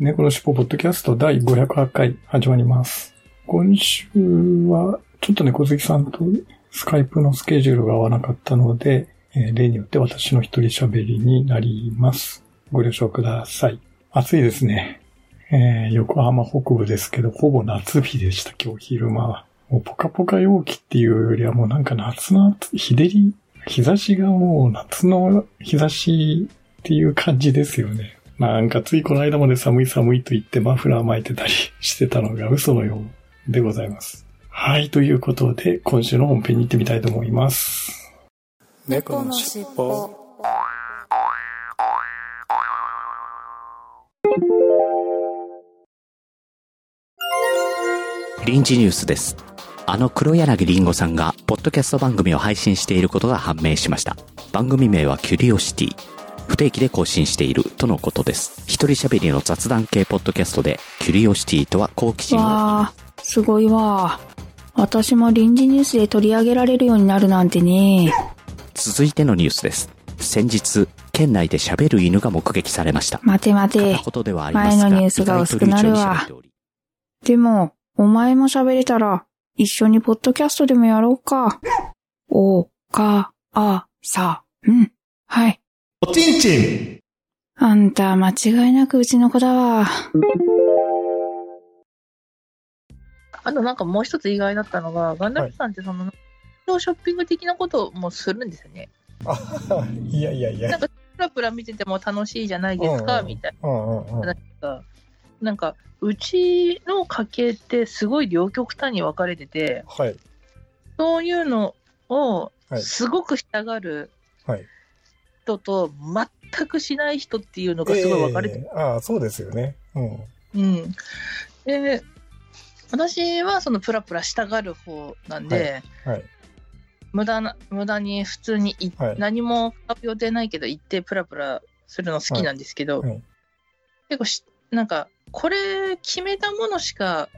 猫のしっぽポッドキャスト第508回始まります。今週はちょっと猫好きさんとスカイプのスケジュールが合わなかったので、えー例によって私の一人喋りになります。ご了承ください。暑いですね。えー横浜北部ですけど、ほぼ夏日でした、今日昼間は。もうポカポカ陽気っていうよりはもうなんか夏の日照り、日差しがもう夏の日差しっていう感じですよね。なんかついこの間まで寒い寒いと言ってマフラー巻いてたりしてたのが嘘のようでございます。はい、ということで今週の本編に行ってみたいと思います。猫のしっぽ臨時ニュースです。あの黒柳りんごさんが、ポッドキャスト番組を配信していることが判明しました。番組名はキュリオシティ。不定期で更新しているとのことです。一人喋りの雑談系ポッドキャストで、キュリオシティとは好奇心をわあ、すごいわ。私も臨時ニュースで取り上げられるようになるなんてね。続いてのニュースです。先日、県内で喋る犬が目撃されました。待て待て前のニュースが薄くなるわでも、お前も喋れたら、一緒にポッドキャストでもやろうか。お、か、あ、さ、うん。はい。おちんちんあんた、間違いなくうちの子だわ。あとなんかもう一つ意外だったのが、ガンダムさんってその、ショッピング的なこともするんですよね。あ、いやいやいや。プラプラ見てても楽しいじゃないですか、うんみたい。な。なんか、うちの家系ってすごい両極端に分かれてて、はい。そういうのをはいすごくしたがるはい。人と全くしない人っていうのがすごい分かれてええああ、そうですよね。うん。うん。で、私はそのプラプラしたがる方なんで、はい。無駄な、無駄に普通にい、はい何も買う予定ないけど行ってプラプラするの好きなんですけど、はいはい結構し、なんか、これ決めたものしか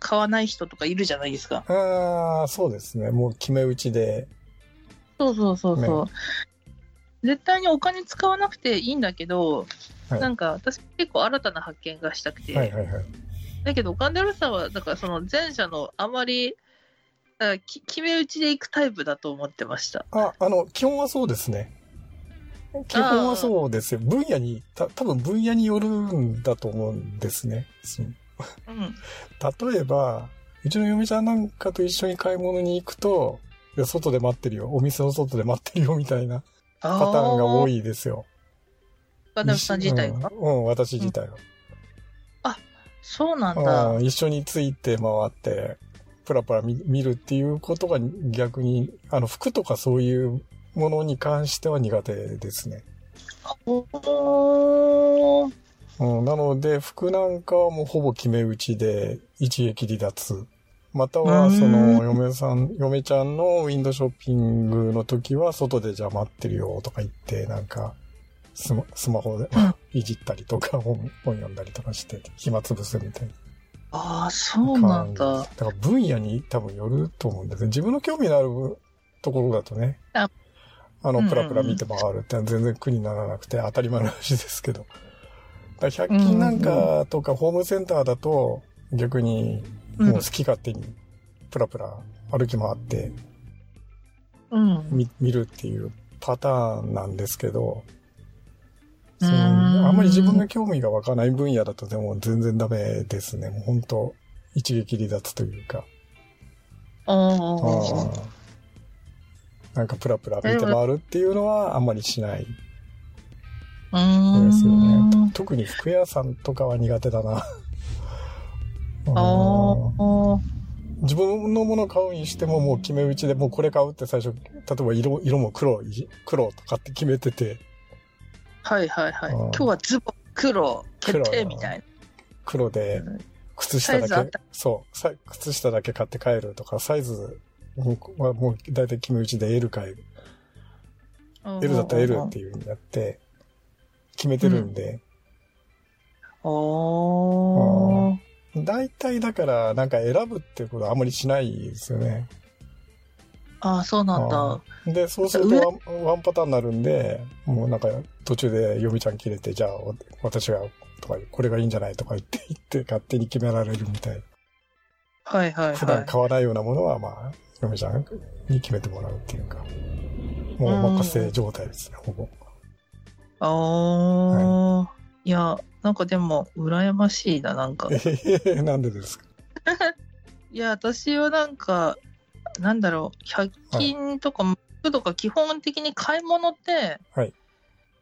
買わない人とかいるじゃないですか。ああ、そうですね。もう決め打ちで。そうそうそうそう。絶対にお金使わなくていいんだけど、はいなんか私結構新たな発見がしたくて、はいはいはい。だけど、ガンダルさんは、だからその前者のあまり、あき決め打ちでいくタイプだと思ってました。あ、あの、基本はそうですね。基本はそうですよ。分野に、た、多分分野によるんだと思うんですね。そううん。例えば、うちの嫁ちゃんなんかと一緒に買い物に行くと、外で待ってるよ。お店の外で待ってるよ、みたいなパパターンが多。いですよ。ガンダルさん自体が。うん、うん私自体が。そうなんだ。うん一緒について回って、プラプラ見見るっていうことが逆に、あの、服とかそういうものに関しては苦手ですね。うん、なので、服なんかはもうほぼ決め打ちで一撃離脱。または、うんその、嫁さん、嫁ちゃんのウィンドウショッピングの時は、外でじゃあ待ってるよとか言って、なんか、スマスマホでうんいじったりとか、本本読んだりとかして、暇つぶすみたいな。ああ、そうなんだ。だから分野に多分よると思うんですね。自分の興味のあるところだとね。ああの、プラプラ見て回るって全然苦にならなくて当たり前の話ですけど。だから100均なんかとかホームセンターだと逆にうんもう好き勝手にプラプラ歩き回ってうん。見見るっていうパターンなんですけど、そんのあんまり自分が興味が湧かない分野だとでも全然ダメですね。もう本当一撃離脱というか。ああ。なんかプラプラ見て回るっていうのはあんまりしない。ですよね。特に服屋さんとかは苦手だな。ああ。自分のもの買うにしてももう決め打ちでもうこれ買うって最初、例えば色、色も黒い、黒とかって決めてて、はいはいはい。今日はズボン黒決定みたい黒でうん、靴下だけそう、さ靴下だけ買って帰るとか、サイズはもう大体決め打ちで L 買える。L だったら L っていう風にやって、決めてるんで、おー。大体だからなんか選ぶっていうことはあんまりしないですよね。ああ、そうなんあだ。で、そうするとワンワンパターンになるんで、もうなんか途中で読みちゃん切れて、じゃあわ私が、とか、これがいいんじゃないとか言って、言って勝手に決められるみたい。はいはい普段はい。買わないようなものは、まあ、嫁ちゃんに決めてもらうっていうか、もうお任せ状態ですね、ほぼ。ああ、いや、なんかでも、羨ましいな、なんか。ええなんでですか？いや、私はなんか、なんだろう、100均とか、服とか基本的に買い物って、はい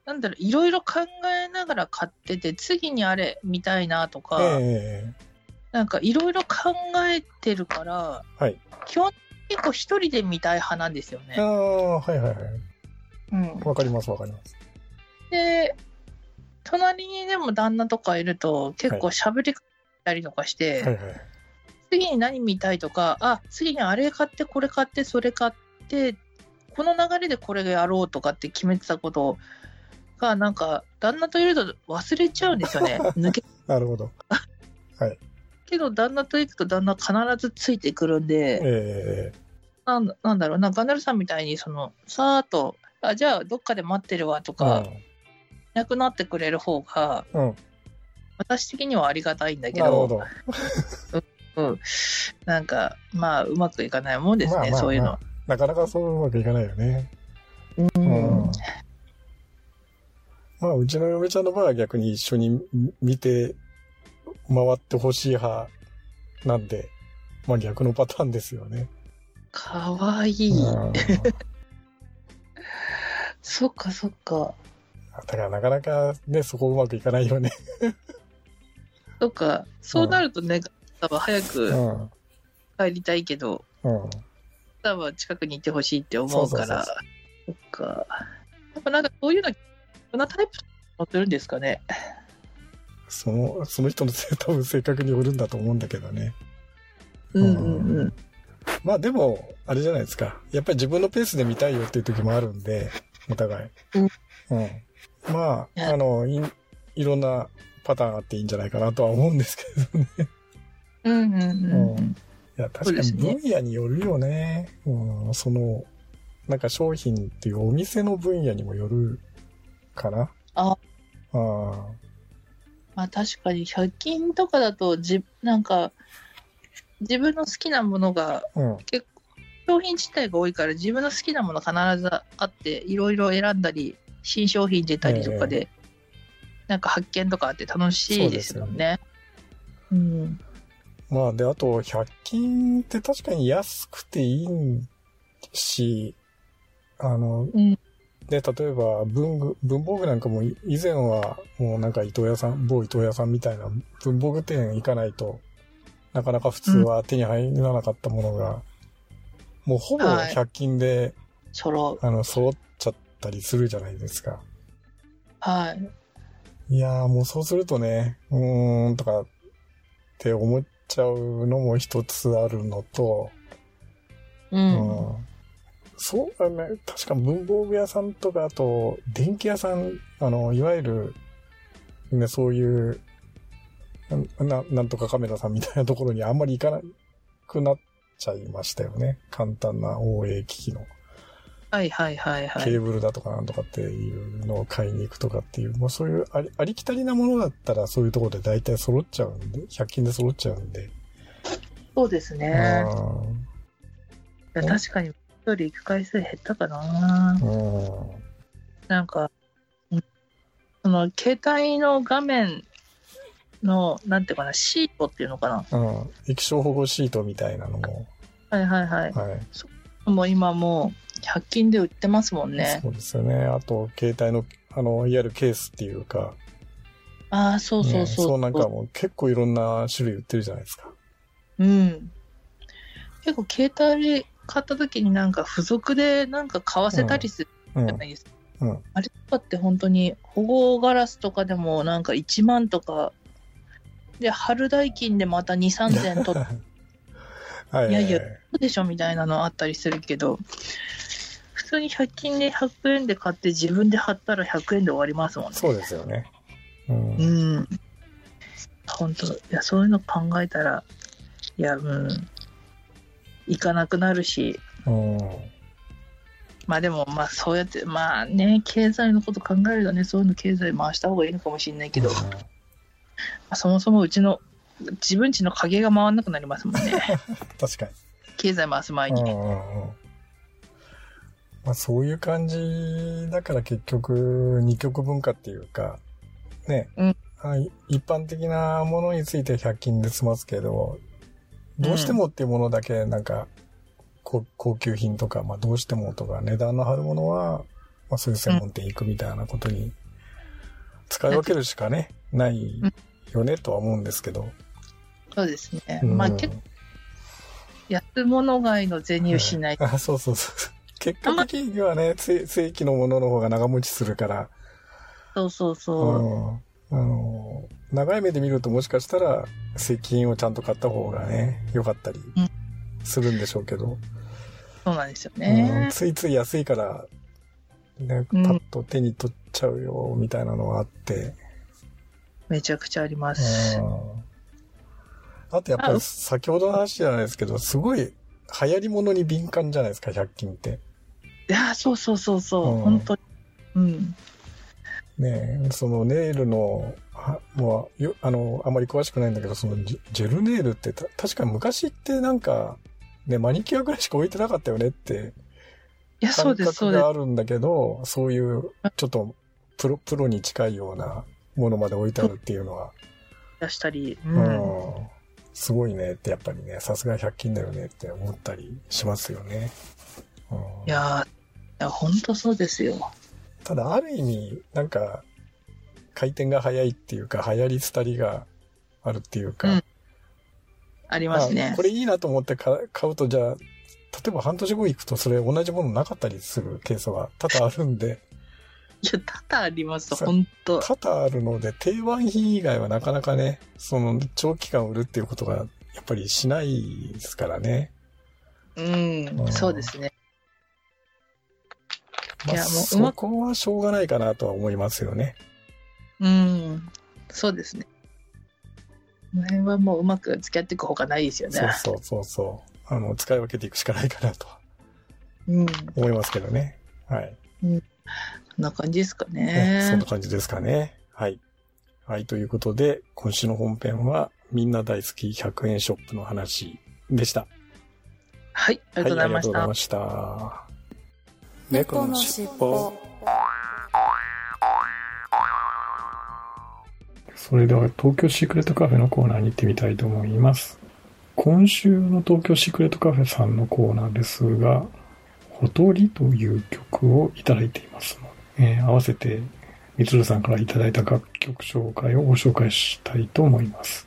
なんだろう、いろいろ考えながら買ってて、次にあれ見たいなとか、えなんかいろいろ考えてるから、えはい。基本結構一人で見たい派なんですよああ、ね。はいはいはい。うん。わかりますわかります。で、隣にでも旦那とかいると結構喋りかけたりとかして、はいはい。次に何見たいとか、あ、次にあれ買って、これ買って、それ買って、この流れでこれやろうとかって決めてたことが、なんか、旦那といると忘れちゃうんですよね。抜け、なるほど。けど旦那と行くと旦那必ずついてくるんで、えなんなんだろうな、ガンダルさんみたいに、その、さーっと、あ、じゃあどっかで待ってるわとえか、いなくなってくれる方が、うん。うん。私的にはありがたいんだけど、ど。うん、なんか、まあ、うまくいかないもんですね、まあまあそういうの。なかなかそううまくいかないよね。うんうんまあ、うちの嫁ちゃんの場合は逆に一緒に見て回ってほしい派なんで、まあ逆のパターンですよね。かわいい。うん そっかそっか。だからなかなかね、そこうまくいかないよね。そっか。そうなるとね、多分早うくん。帰りたいけど、うん。多分近くにいてほしいって思うから。そうそっか。やっぱなんかそういうの、どんなタイプ持ってるんですかね。その、その人のせ多分性格によるんだと思うんだけどね。うんうんうん。まあでも、あれじゃないですか。やっぱり自分のペースで見たいよっていう時もあるんで、お互い。うん。うん。まいあ、あの、いいろんなパターンあっていいんじゃないかなとは思うんですけどね。うんうんうんうん。いや、確かに分野によるよね。うん、その、なんか商品っていうお店の分野にもよるかな。ああまあ確かに100均とかだとじ、なんか、自分の好きなものが、あ。うん。商品自体が多いから自分の好きなもの必ずあって、いろいろ選んだり、新商品出たりとかで、なんか発見とかあって楽しいですもんね。うん。まあ、で、あと、100均って確かに安くていいし、あの、うんで、例えば文具、文房具なんかもい以前はもうなんか伊藤屋さん、某伊藤屋さんみたいな文房具店行かないと、なかなか普通は手に入らなかったものが、もうほぼはい100均で、揃う。あの、揃っちゃったりするじゃないですか。はい。いやーもうそうするとね、うーんとかって思っちゃうのも一つあるのと、うん。うんそうだね。確か文房具屋さんとか、あと、電気屋さん、あの、いわゆる、ね、そういう、な、なんとかカメラさんみたいなところにあんまり行かなくなっちゃいましたよね。簡単な OA 機器のはいはいはいはい。ケーブルだとかなんとかっていうのを買いに行くとかっていう、もうそういうありありきたりなものだったらそういうところで大体揃っちゃうんで、100均で揃っちゃうんで。そうですね。いや確かに、一人行く回数減ったかな。なんか、うんその、携帯の画面の、なんていうかな、シートっていうのかな。うん。液晶保護シートみたいなのも、はいはいはい。はい。もう今もう、100均で売ってますもんね。そうですよね。あと、携帯の、あの、いわゆるケースっていうか、ああ、そうそうそう。ねそうなんかもう結構いろんな種類売ってるじゃないですか。うん。結構携帯買った時になんか付属でなんか買わせたりするうんじゃ。ないですか。うん。あれとかって本当に保護ガラスとかでもなんか1万とかで、春代金でまた2、3000取っはいはいやいやたでしょみたいなのあったりするけど、普通に100均で100円で買って自分で貼ったら100円で終わりますもんね。そうですよね。うん。うん。本当いや、そういうの考えたら、いや、うん。行かなくなるし、うん。まあでも、まあそうやって、まあね、経済のこと考えるとね、そういうの経済回した方がいいのかもしれないけど、まあそもそもうちの、自分ちの影が回らなくなりますもんね。確かに。経済回す前に。うんうんうん。まあそういう感じだから結局二極文化っていうか、ね、うんあ一般的なものについて100均で済ますけど、どうしてもっていうものだけなんか、高高級品とか、まあどうしてもとか値段の張るものは、まあそういう専門店行くみたいなことに使い分けるしかね、ないよねとは思うんですけど。そうですね。うんまあ結構、安物買いの銭をしない。あ、そうそうそう。結果的にはね、正正規のものの方が長持ちするから、そうそうそう。うんあの、長い目で見るともしかしたら、正規品をちゃんと買った方がね、良かったりうんするんでしょうけど、そうなんですようんね。ついつい安いから、ね、パうんッと手に取っちゃうよ、みたいなのがあって、めちゃくちゃあります。うんあとやっぱり先ほどの話じゃないですけど、すごい流行り物に敏感じゃないですか、100均って。いや、そうそうそうそう。うん本当に。うん。ねえそのネイルの、はもうよ、あの、あまり詳しくないんだけど、そのジェルネイルってた確か昔ってなんか、ね、マニキュアぐらいしか置いてなかったよねっていや、そう感です、そうです覚が。あるんだけど、そういうちょっとプロ、プロに近いようなものまで置いてあるっていうのは、出したり。う。うんん、すごいねってやっぱりね、さすが100均だよねって思ったりしますよね。うん、いやー、いや、本当そうですよ。ただある意味、なんか、回転が早いっていうか、流行り廃りがあるっていうか、うんありますまねあ。これいいなと思って買買うと、じゃあ、例えば半年後行くとそれ同じものなかったりするケースは多々あるんで、いや、多々あります、本当多々あるので、定番品以外はなかなかね、その長期間売るっていうことがやっぱりしないですからね。うんう、んそうですね。まあ、いやもううそまくこはしょうがないかなとは思いますよね。うん、そうですね。この辺はもううまく付き合っていくほかないですよね。そうそうそうそう。あの、使い分けていくしかないかなとはうん、こ思いますけどね。はい。んな感じですかね、そんねな。感じですかね。はい。はい、ということで、今週の本編は、みんな大好き100円ショップの話でした。はい、ありがとうございました。はい、ありがとうございました。猫のしっぽ。それでは東京シークレットカフェのコーナーに行ってみたいと思います。今週の東京シークレットカフェさんのコーナーですが、ほとりという曲をいただいていますので、えー合わせてみつるさんからいただいた楽曲紹介をご紹介したいと思います。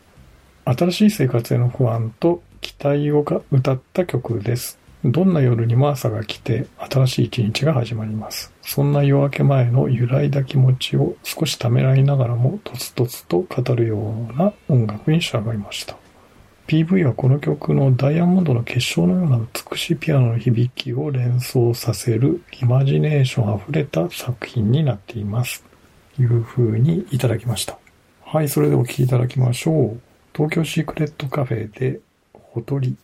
新しい生活への不安と期待を歌った曲です。どんな夜にも朝が来て新しい一日が始まります。そんな夜明け前の揺らいだ気持ちを少しためらいながらもとつとつと語るような音楽に仕上がりました。PV はこの曲のダイヤモンドの結晶のような美しいピアノの響きを連想させるイマジネーション溢れた作品になっています。という風にいただきました。はい、それではお聴きいただきましょう。東京シークレットカフェでほとり。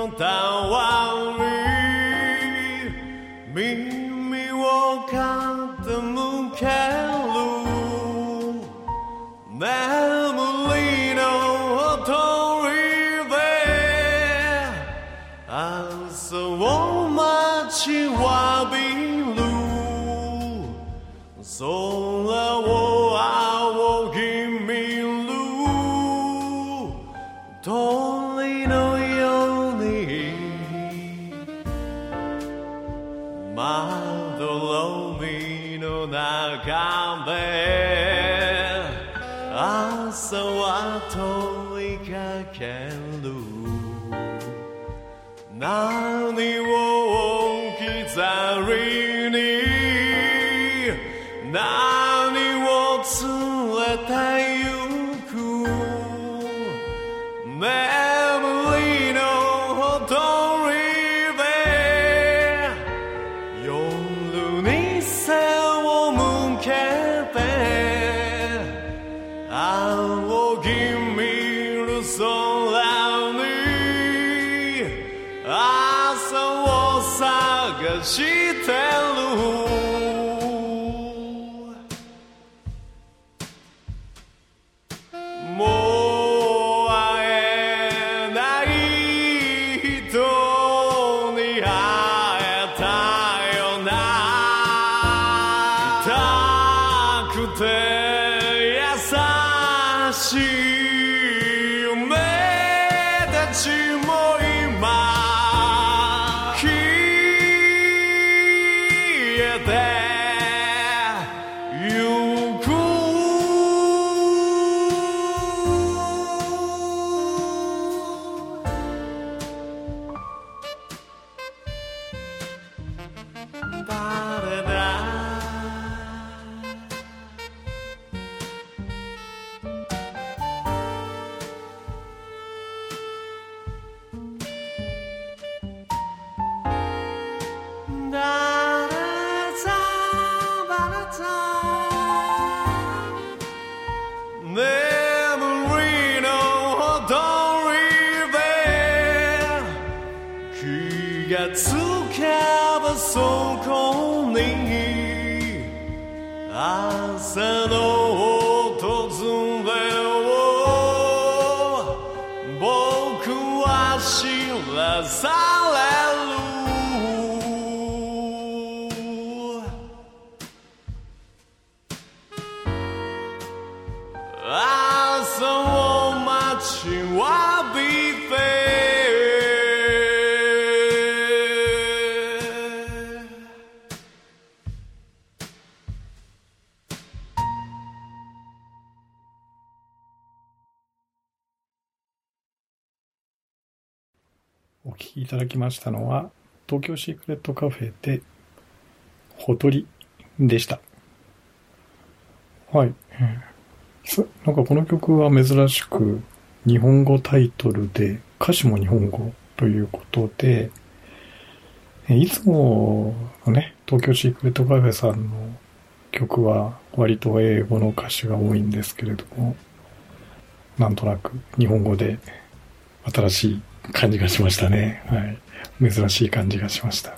横たわり耳を傾ける眠気がつけばそ お聞きいただきましたのは、東京シークレットカフェで、ほとりでした。はい。すなんかこの曲は珍しく、日本語タイトルで、歌詞も日本語ということで、えいつものね、東京シークレットカフェさんの曲は割と英語の歌詞が多いんですけれども、なんとなく日本語で新しい感じがしましたね。はい。珍しい感じがしました。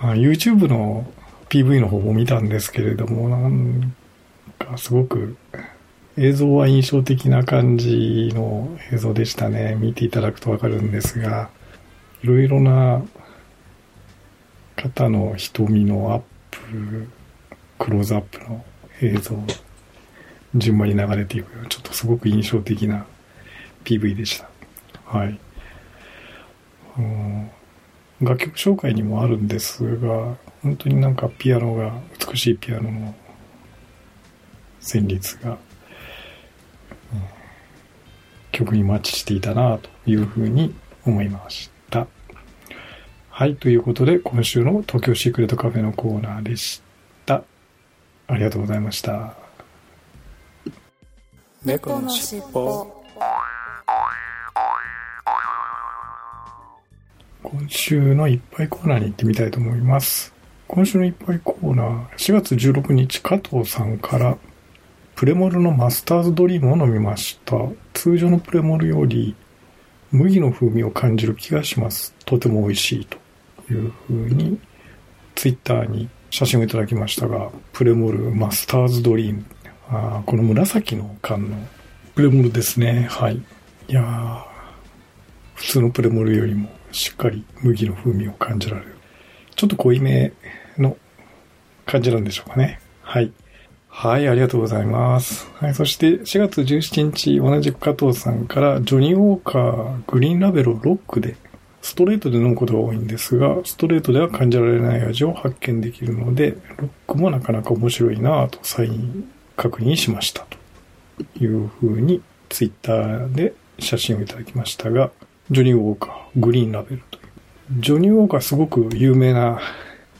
YouTube の PV の方も見たんですけれども、なんかすごく映像は印象的な感じの映像でしたね。見ていただくとわかるんですが、いろいろな方の瞳のアップ、クローズアップの映像、順番に流れていく、ちょっとすごく印象的な PV でした。はい。うん楽曲紹介にもあるんですが、本当になんかピアノが、美しいピアノの旋律が、曲にマッチしていたなというふうに思いました。はい。ということで、今週の東京シークレットカフェのコーナーでした。ありがとうございました。猫のしっぽ今週のいっぱいコーナーに行ってみたいと思います。今週のいっぱいコーナー、4月16日、加藤さんから、プレモルのマスターズドリームを飲みました。通常のプレモルより、麦の風味を感じる気がします。とても美味しいというふうに、ツイッターに写真をいただきましたが、プレモルマスターズドリーム。あーこの紫の缶のプレモルですね。はい。いやー普通のプレモルよりもしっかり麦の風味を感じられる。ちょっと濃いめの感じなんでしょうかね。はい。はい、ありがとうございます。はい、そして4月17日、同じく加藤さんから、ジョニーウォーカーグリーンラベルをロックで、ストレートで飲むことが多いんですが、ストレートでは感じられない味を発見できるので、ロックもなかなか面白いなぁと再確認しましたというふうにツイッターで写真をいただきましたが、ジョニーウォーカーグリーンラベルという。ジョニーウォーカーすごく有名な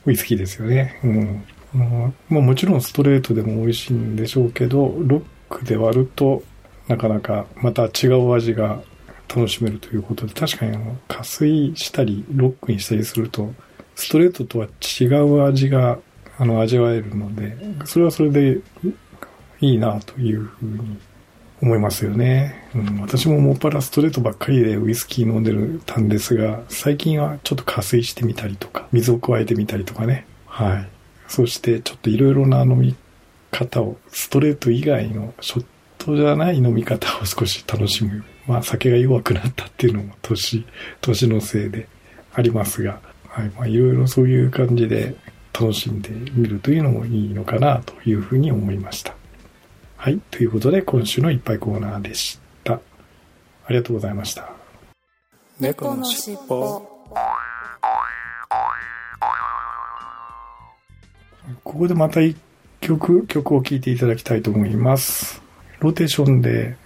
ウイスキーですよね。うん。うんまあもちろんストレートでも美味しいんでしょうけど、ロックで割るとなかなかまた違う味が楽しめるということで、確かにあの、加水したり、ロックにしたりすると、ストレートとは違う味が、あの、味わえるので、それはそれでいいなというふうに思いますよね。うん、私ももっぱらストレートばっかりでウイスキー飲んでるたんですが、最近はちょっと加水してみたりとか、水を加えてみたりとかね。はい。そしてちょっといろいろな飲み方を、ストレート以外のショットじゃない飲み方を少し楽しむ。まあ酒が弱くなったっていうのも年、年のせいでありますが、はい。まあいろいろそういう感じで楽しんでみるというのもいいのかなというふうに思いました。はい。ということで今週のいっぱいコーナーでした。ありがとうございました。猫のしっぽここでまた一曲、曲を聴いていただきたいと思います。ローテーションで、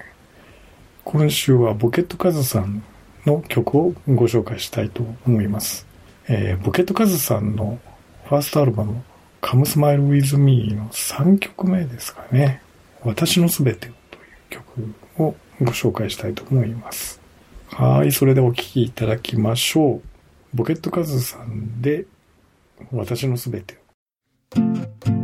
今週はボケットカズさんの曲をご紹介したいと思います。えーボケットカズさんのファーストアルバム、Come Smile With Me の3曲目ですかね。私のすべてをという曲をご紹介したいと思います。はい、それでお聴きいただきましょう。ボケットカズさんで、私のすべてを。「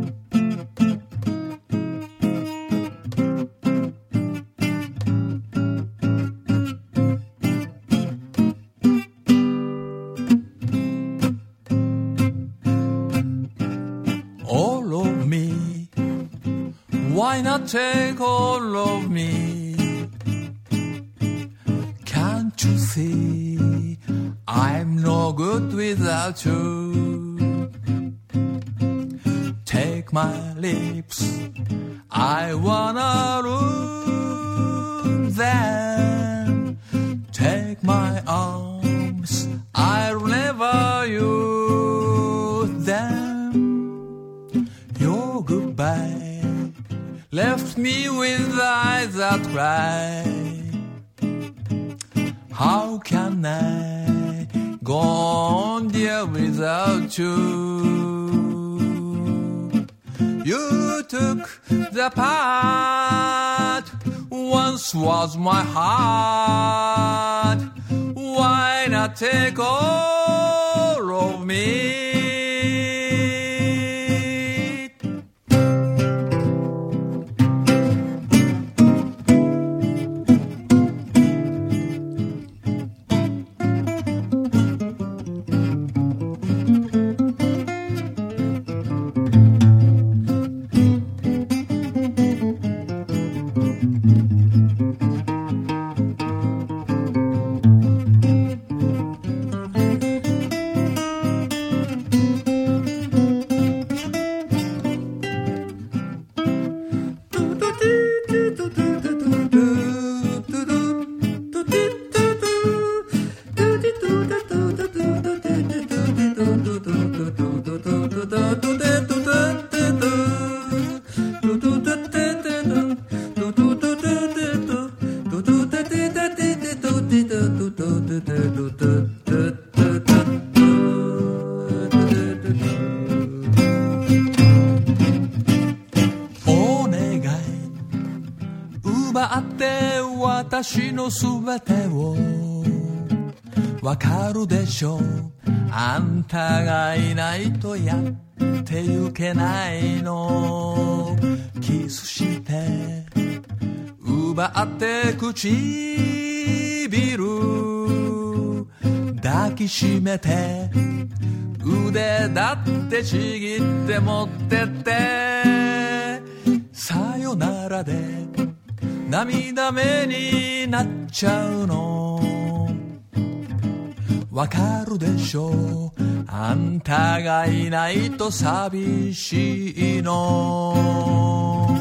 Not take all of me once was my heart. Why not take all of me? 奪って私のすべてをわかるでしょ。うあんたがいないとやってゆけないの。キスして。奪って唇抱きしめて腕だってちぎって持ってってさよならで涙目になっちゃうの。わかるでしょう？あんたがいないと寂しいの。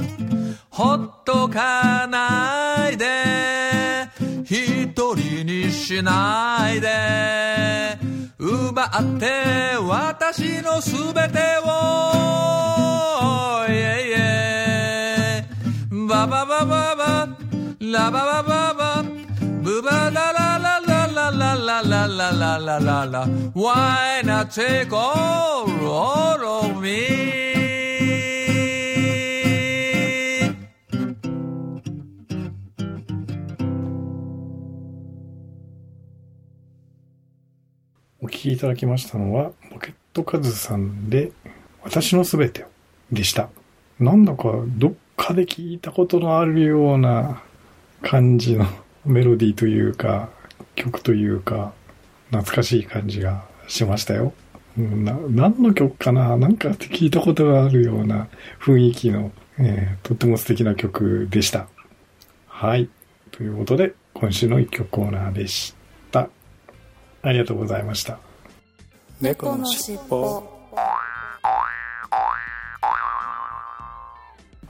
ほっとかないで一人にしないで。奪って私のすべてを。イェイイェイバババババラババババブバラララララララララララララ Why not take all, all of me? お聞きいただきましたのは、ポケットカズさんで、私のすべてでした。なんだかどっかで聞いたことのあるような感じのメロディーというか、曲というか、懐かしい感じがしましたよ。な何の曲かな？なんかって聞いたことがあるような雰囲気の、えーとっても素敵な曲でした。はい。ということで、今週の一曲コーナーでした。ありがとうございました。猫のしっぽ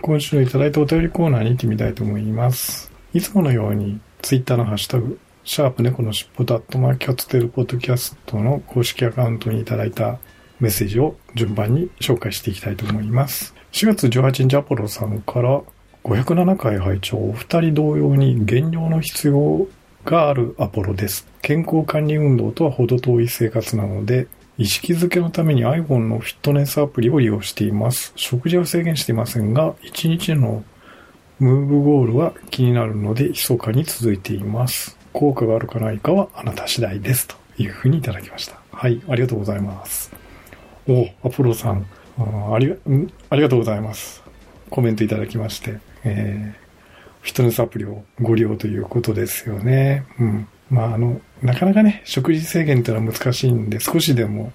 今週のいただいたお便りコーナーに行ってみたいと思います。いつものように、ツイッターのハッシュタグ、シャープ猫のしっぽとアットマーキャッツテルポッドキャストの公式アカウントにいただいたメッセージを順番に紹介していきたいと思います。4月18日アポロさんから507回拝聴お二人同様に減量の必要があるアポロです。健康管理運動とは程遠い生活なので、意識づけのために iPhone のフィットネスアプリを利用しています。食事は制限していませんが、1日のムーブゴールは気になるので、密かに続いています。効果があるかないかはあなた次第です。というふうにいただきました。はい、ありがとうございます。おアポロさん、ありが、ん？ありがとうございます。コメントいただきまして、えーフィットネスアプリをご利用ということですよね。うん。まあ、あの、なかなかね、食事制限ってのは難しいんで、少しでも、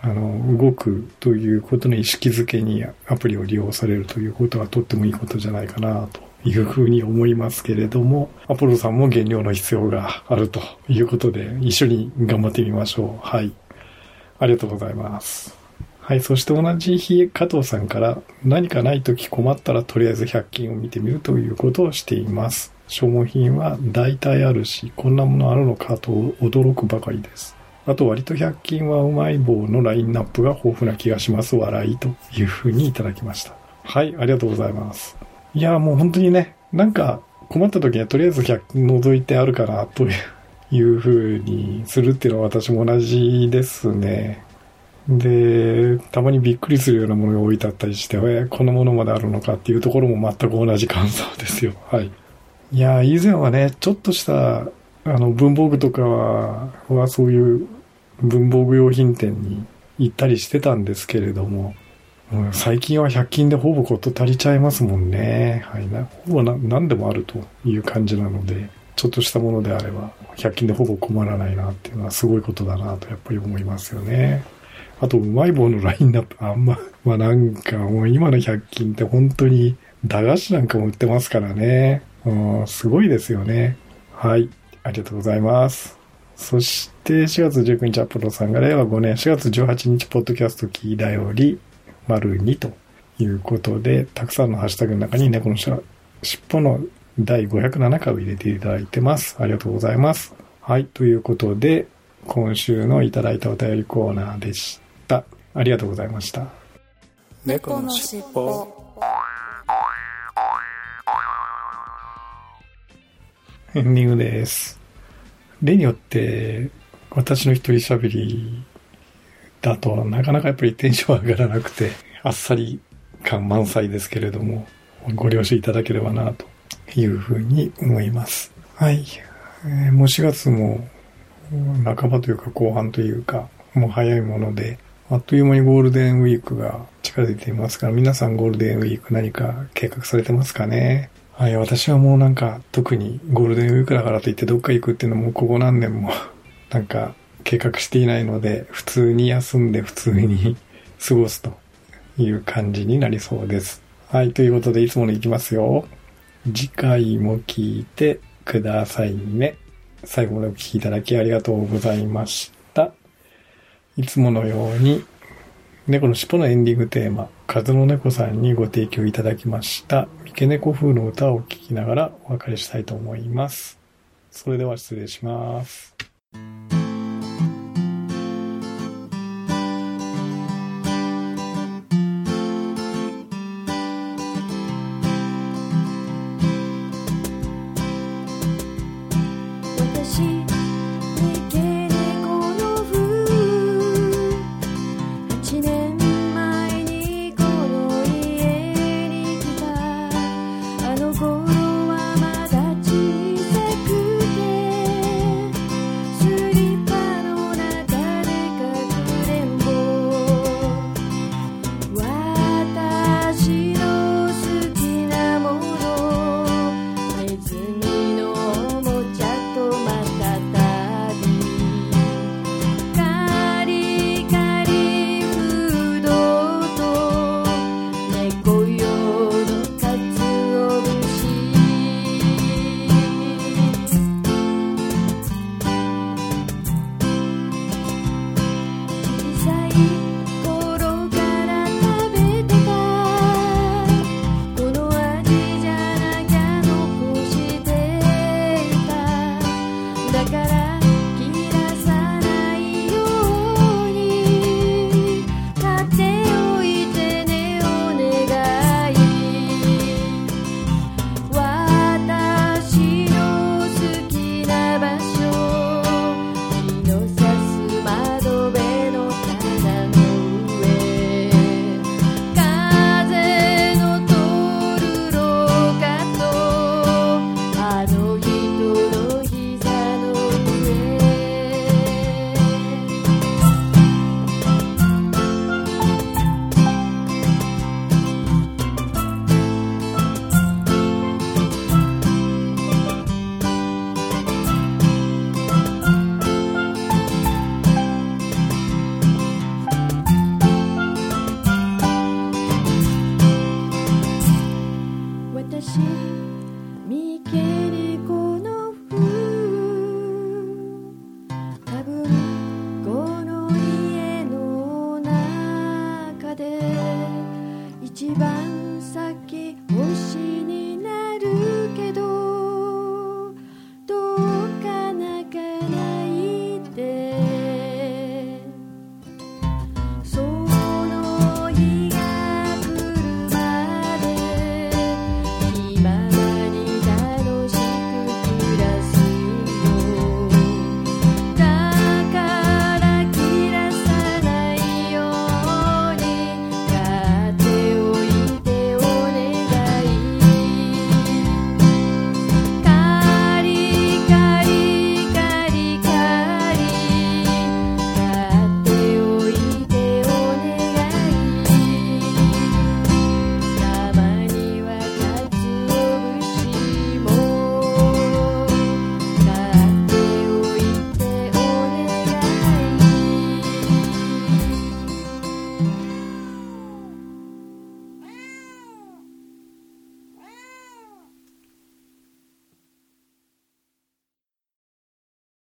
あの、動くということの意識づけにアプリを利用されるということはとってもいいことじゃないかな、というふうに思いますけれども、アポロさんも減量の必要があるということで、一緒に頑張ってみましょう。はい。ありがとうございます。はい。そして同じ日、加藤さんから何かないとき困ったらとりあえず100均を見てみるということをしています。消耗品は大体あるし、こんなものあるのかと驚くばかりです。あと割と100均はうまい棒のラインナップが豊富な気がします。笑いというふうにいただきました。はい。ありがとうございます。いや、もう本当にね、なんか困った時にはとりあえず100均覗いてあるかなというふうにするっていうのは私も同じですね。で、たまにびっくりするようなものが置いてあったりして、えーこのものまであるのかっていうところも全く同じ感想ですよ。はい。いや、以前はね、ちょっとした、あの、文房具とかは、そういう文房具用品店に行ったりしてたんですけれども、うん最近は100均でほぼこと足りちゃいますもんね。はい。なほぼな何でもあるという感じなので、ちょっとしたものであれば、100均でほぼ困らないなっていうのはすごいことだなとやっぱり思いますよね。あと、うまい棒のラインナップ、あんま、まあなんかもう今の100均って本当に駄菓子なんかも売ってますからね。う、すごいですよね。はい。ありがとうございます。そして、4月19日アポロさんが令和5年4月18日ポッドキャストキーだより、丸2ということで、たくさんのハッシュタグの中に猫のし尻尾の第507回を入れていただいてます。ありがとうございます。はい。ということで、今週のいただいたお便りコーナーでした。ありがとうございました。猫のしっぽエンディングです。例によって、私の一人喋りだとなかなかやっぱりテンション上がらなくて、あっさり感満載ですけれども、ご了承いただければなというふうに思います。はい。えーもう4月も半ばというか後半というか、もう早いもので、あっという間にゴールデンウィークが近づいていますから、皆さんゴールデンウィーク何か計画されてますかね？はい、私はもうなんか特にゴールデンウィークだからといってどっか行くっていうのもここ何年も なんか計画していないので、普通に休んで普通に 過ごすという感じになりそうです。はい、ということでいつもの行きますよ。次回も聞いてくださいね。最後までお聞きいただきありがとうございましたいつものように、猫の尻尾のエンディングテーマ、風の猫さんにご提供いただきました、三毛猫風の歌を聴きながらお別れしたいと思います。それでは失礼します。